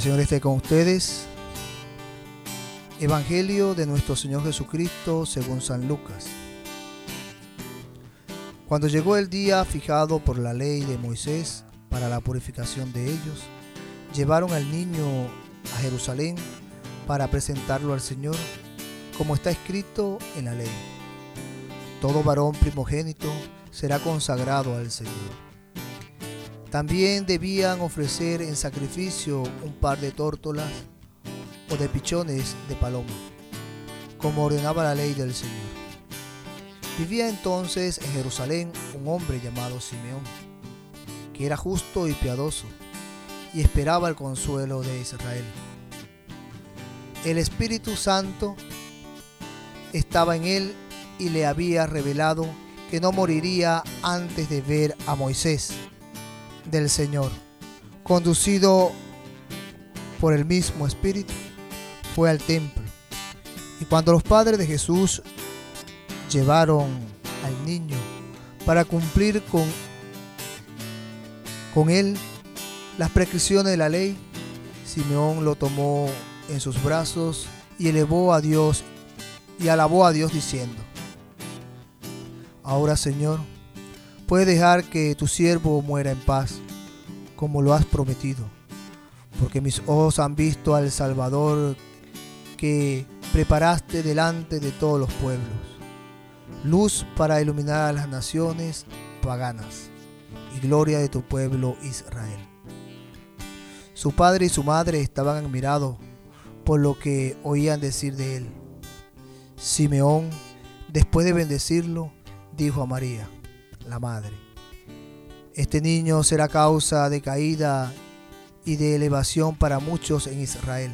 El Señor esté con ustedes. Evangelio de nuestro Señor Jesucristo según San Lucas. Cuando llegó el día fijado por la ley de Moisés para la purificación de ellos, llevaron al niño a Jerusalén para presentarlo al Señor, como está escrito en la ley. Todo varón primogénito será consagrado al Señor. También debían ofrecer en sacrificio un par de tórtolas o de pichones de paloma, como ordenaba la ley del Señor. Vivía entonces en Jerusalén un hombre llamado Simeón, que era justo y piadoso, y esperaba el consuelo de Israel. El Espíritu Santo estaba en él y le había revelado que no moriría antes de ver a Moisés del Señor, conducido por el mismo Espíritu, fue al templo. Y cuando los padres de Jesús llevaron al niño para cumplir con, con él las prescripciones de la ley, Simeón lo tomó en sus brazos y elevó a Dios y alabó a Dios diciendo, Ahora Señor, puedes dejar que tu siervo muera en paz, como lo has prometido, porque mis ojos han visto al Salvador que preparaste delante de todos los pueblos, luz para iluminar a las naciones paganas y gloria de tu pueblo Israel. Su padre y su madre estaban admirados por lo que oían decir de él. Simeón, después de bendecirlo, dijo a María, la madre, este niño será causa de caída y de elevación para muchos en Israel.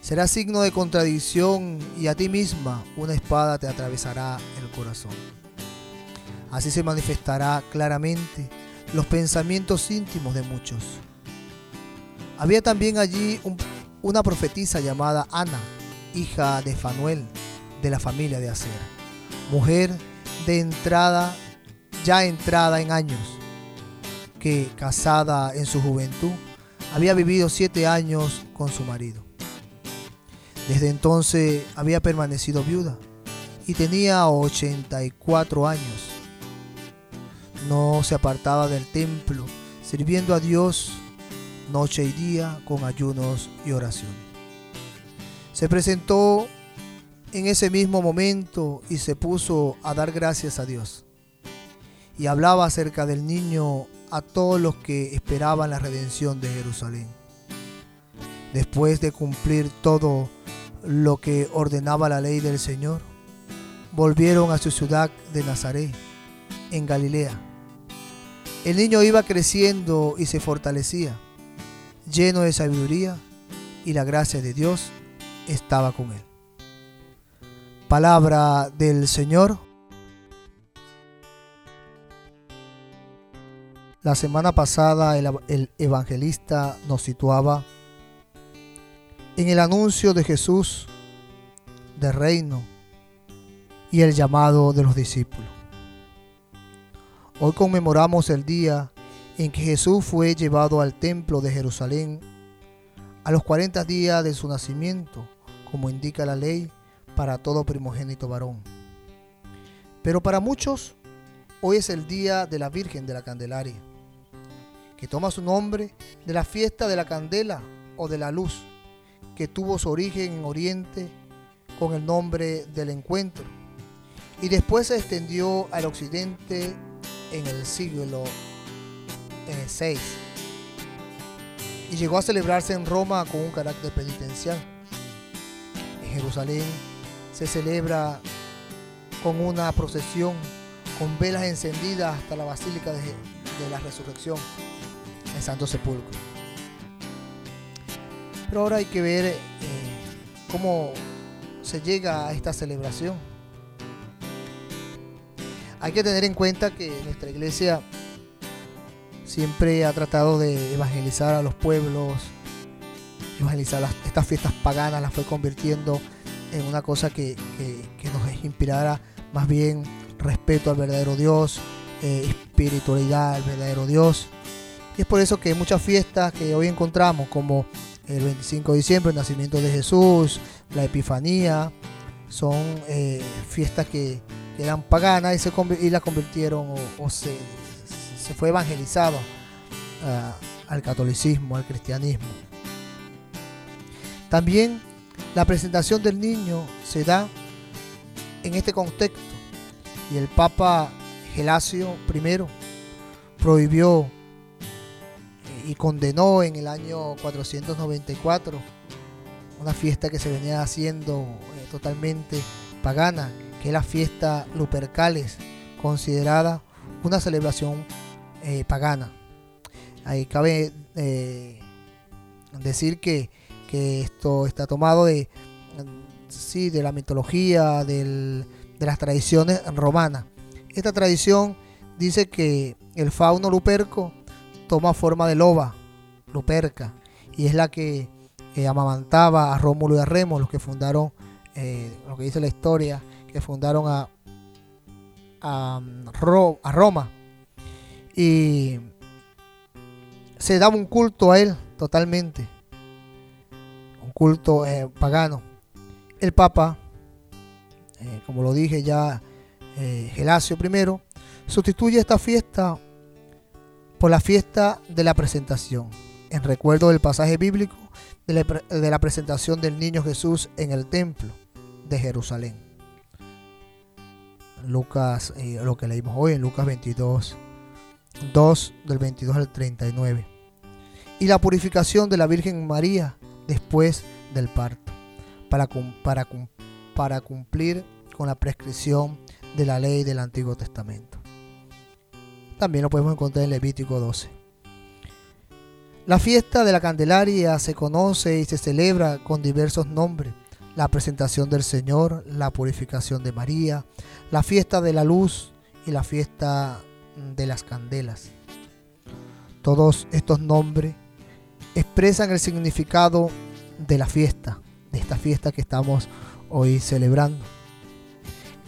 Será signo de contradicción y a ti misma una espada te atravesará el corazón. Así se manifestará claramente los pensamientos íntimos de muchos. Había también allí una profetisa llamada Ana, hija de Fanuel, de la familia de Aser, mujer de entrada, ya entrada en años que, casada en su juventud, había vivido siete años con su marido. Desde entonces había permanecido viuda y tenía 84 años. No se apartaba del templo, sirviendo a Dios noche y día con ayunos y oraciones. Se presentó en ese mismo momento y se puso a dar gracias a Dios. Y hablaba acerca del niño a todos los que esperaban la redención de Jerusalén. Después de cumplir todo lo que ordenaba la ley del Señor, volvieron a su ciudad de Nazaret, en Galilea. El niño iba creciendo y se fortalecía, lleno de sabiduría, y la gracia de Dios estaba con él. Palabra del Señor. La semana pasada el, evangelista nos situaba en el anuncio de Jesús de reino y el llamado de los discípulos. Hoy conmemoramos el día en que Jesús fue llevado al templo de Jerusalén a los 40 días de su nacimiento, como indica la ley para todo primogénito varón. Pero para muchos, hoy es el día de la Virgen de la Candelaria que toma su nombre de la fiesta de la candela o de la luz, que tuvo su origen en Oriente con el nombre del encuentro, y después se extendió al occidente en el siglo VI, y llegó a celebrarse en Roma con un carácter penitencial. En Jerusalén se celebra con una procesión con velas encendidas hasta la Basílica de, de la Resurrección en Santo Sepulcro. Pero ahora hay que ver eh, cómo se llega a esta celebración. Hay que tener en cuenta que nuestra iglesia siempre ha tratado de evangelizar a los pueblos, evangelizar estas fiestas paganas, las fue convirtiendo en una cosa que, nos inspirara más bien respeto al verdadero Dios, eh, espiritualidad al verdadero Dios. Y es por eso que muchas fiestas que hoy encontramos, como el 25 de diciembre, el nacimiento de Jesús, la Epifanía, son eh, fiestas que, eran paganas y, se, y las convirtieron o, se, se, fue evangelizado ah, al catolicismo, al cristianismo. También la presentación del niño se da en este contexto y el Papa Gelasio I prohibió y condenó en el año 494 una fiesta que se venía haciendo eh, totalmente pagana, que es la fiesta Lupercales, considerada una celebración eh, pagana. Ahí cabe eh, decir que, esto está tomado de, sí, de la mitología, de las tradiciones romanas. Esta tradición dice que el fauno luperco toma forma de loba, Luperca, y es la que eh, amamantaba a Rómulo y a Remo, los que fundaron, eh, lo que dice la historia, que fundaron a, a, Roma. Y se daba un culto a él totalmente, un culto eh, pagano. El Papa, como lo dije ya, Gelasio I, sustituye esta fiesta por la fiesta de la presentación, en recuerdo del pasaje bíblico de la, presentación del niño Jesús en el templo de Jerusalén. Lucas, eh, lo que leímos hoy en Lucas 22, 2 del 22 al 39. Y la purificación de la Virgen María después del parto, para, cumplir con la prescripción de la ley del Antiguo Testamento. También lo podemos encontrar en Levítico 12. La fiesta de la Candelaria se conoce y se celebra con diversos nombres. La presentación del Señor, la purificación de María, la fiesta de la luz y la fiesta de las candelas. Todos estos nombres expresan el significado de la fiesta, de esta fiesta que estamos hoy celebrando.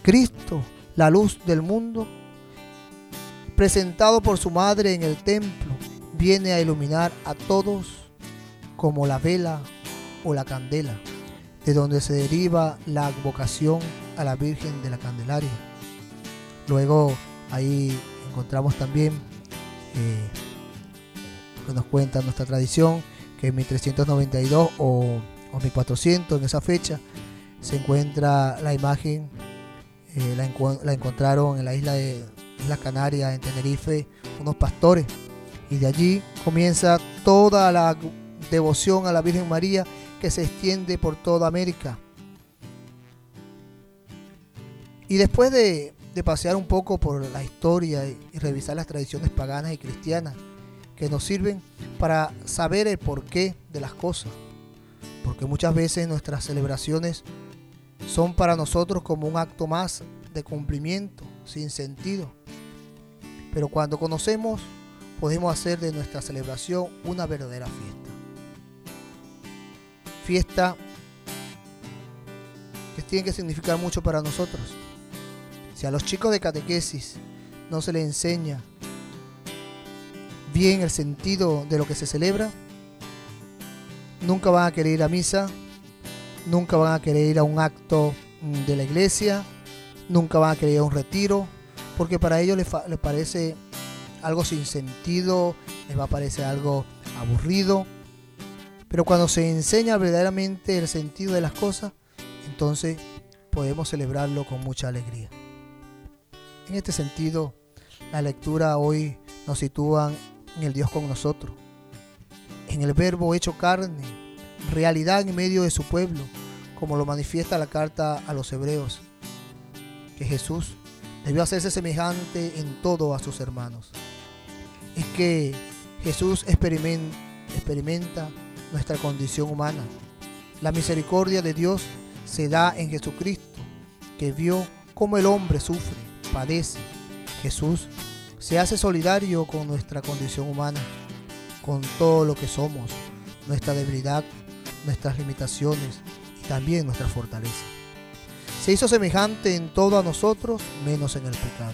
Cristo, la luz del mundo, presentado por su madre en el templo, viene a iluminar a todos como la vela o la candela, de donde se deriva la vocación a la Virgen de la Candelaria. Luego ahí encontramos también eh, que nos cuenta nuestra tradición, que en 1392 o, o 1400, en esa fecha, se encuentra la imagen, eh, la encontraron en la isla de, la Canaria, en Tenerife, unos pastores. Y de allí comienza toda la devoción a la Virgen María que se extiende por toda América. Y después de, pasear un poco por la historia y revisar las tradiciones paganas y cristianas que nos sirven para saber el porqué de las cosas. Porque muchas veces nuestras celebraciones son para nosotros como un acto más de cumplimiento, sin sentido. Pero cuando conocemos, podemos hacer de nuestra celebración una verdadera fiesta. Fiesta que tiene que significar mucho para nosotros. Si a los chicos de catequesis no se les enseña bien el sentido de lo que se celebra, nunca van a querer ir a misa, nunca van a querer ir a un acto de la iglesia, nunca van a querer ir a un retiro, porque para ellos les, parece algo sin sentido, les va a parecer algo aburrido. Pero cuando se enseña verdaderamente el sentido de las cosas, entonces podemos celebrarlo con mucha alegría. En este sentido, la lectura hoy nos sitúa en el Dios con nosotros, en el verbo hecho carne, realidad en medio de su pueblo, como lo manifiesta la carta a los hebreos, que Jesús debió hacerse semejante en todo a sus hermanos. Es que Jesús experimenta nuestra condición humana. La misericordia de Dios se da en Jesucristo, que vio cómo el hombre sufre, padece. Jesús se hace solidario con nuestra condición humana, con todo lo que somos, nuestra debilidad, nuestras limitaciones y también nuestra fortaleza se hizo semejante en todo a nosotros, menos en el pecado.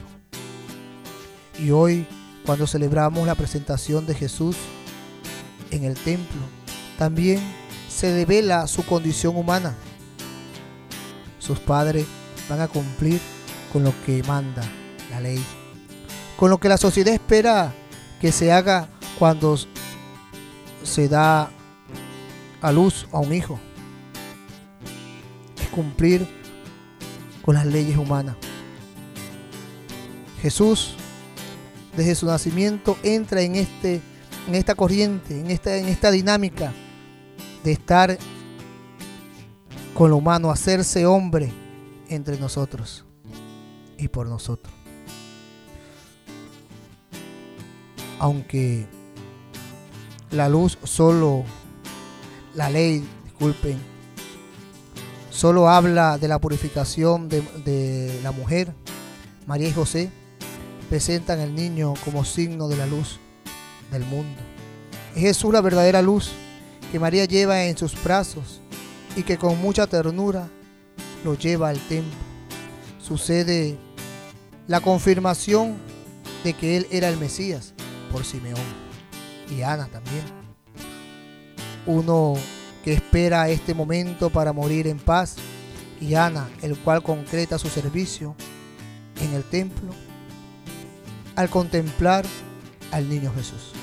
Y hoy, cuando celebramos la presentación de Jesús en el templo, también se devela su condición humana. Sus padres van a cumplir con lo que manda la ley, con lo que la sociedad espera que se haga cuando se da a luz a un hijo. Es cumplir con las leyes humanas. Jesús, desde su nacimiento, entra en, este, en esta corriente, en esta, en esta dinámica de estar con lo humano, hacerse hombre entre nosotros y por nosotros. Aunque la luz solo, la ley, disculpen, solo habla de la purificación de, la mujer, María y José presentan al niño como signo de la luz del mundo. Es Jesús la verdadera luz que María lleva en sus brazos y que con mucha ternura lo lleva al templo. Sucede la confirmación de que él era el Mesías por Simeón y Ana también. Uno que espera este momento para morir en paz y Ana, el cual concreta su servicio en el templo al contemplar al niño Jesús.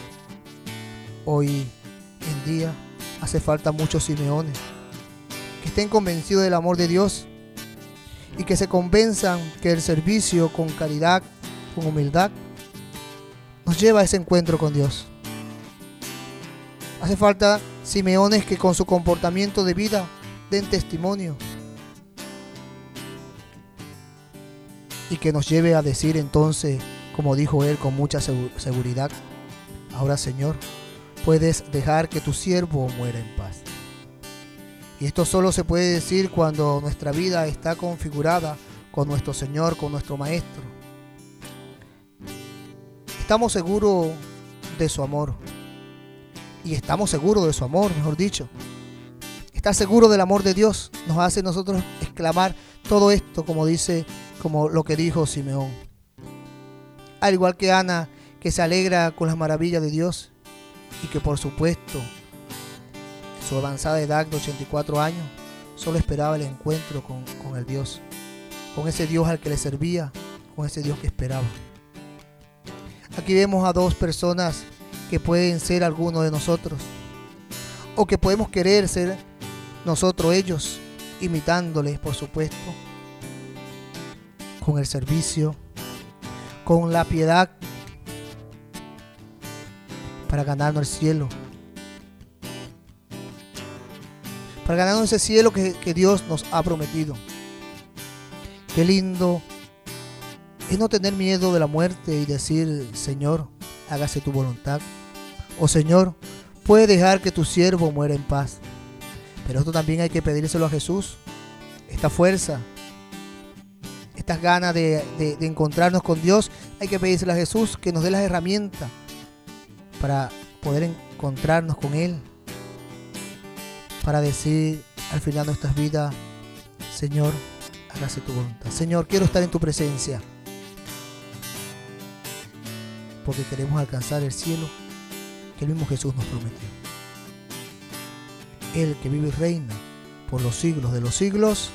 Hoy en día hace falta muchos Simeones que estén convencidos del amor de Dios y que se convenzan que el servicio con caridad, con humildad, nos lleva a ese encuentro con Dios. Hace falta Simeones que con su comportamiento de vida den testimonio y que nos lleve a decir entonces como dijo él con mucha seguridad, ahora Señor, puedes dejar que tu siervo muera en paz. Y esto solo se puede decir cuando nuestra vida está configurada con nuestro Señor, con nuestro Maestro. Estamos seguros de su amor. Y estamos seguros de su amor, mejor dicho. Estar seguro del amor de Dios nos hace nosotros exclamar todo esto, como dice, como lo que dijo Simeón al igual que Ana, que se alegra con las maravillas de Dios y que por supuesto, su avanzada edad de 84 años, solo esperaba el encuentro con el Dios, con ese Dios al que le servía, con ese Dios que esperaba. Aquí vemos a dos personas que pueden ser algunos de nosotros, o que podemos querer ser nosotros ellos, imitándoles, por supuesto, con el servicio, con la piedad para ganarnos el cielo. Para ganarnos ese cielo que, que Dios nos ha prometido. Qué lindo es no tener miedo de la muerte y decir, Señor, hágase tu voluntad. O Señor, puede dejar que tu siervo muera en paz. Pero esto también hay que pedírselo a Jesús. Esta fuerza, estas ganas de, encontrarnos con Dios, hay que pedírselo a Jesús que nos dé las herramientas para poder encontrarnos con Él. Para decir al final de nuestras vidas, Señor, hágase tu voluntad. Señor, quiero estar en tu presencia. Porque queremos alcanzar el cielo que el mismo Jesús nos prometió. Él que vive y reina por los siglos de los siglos.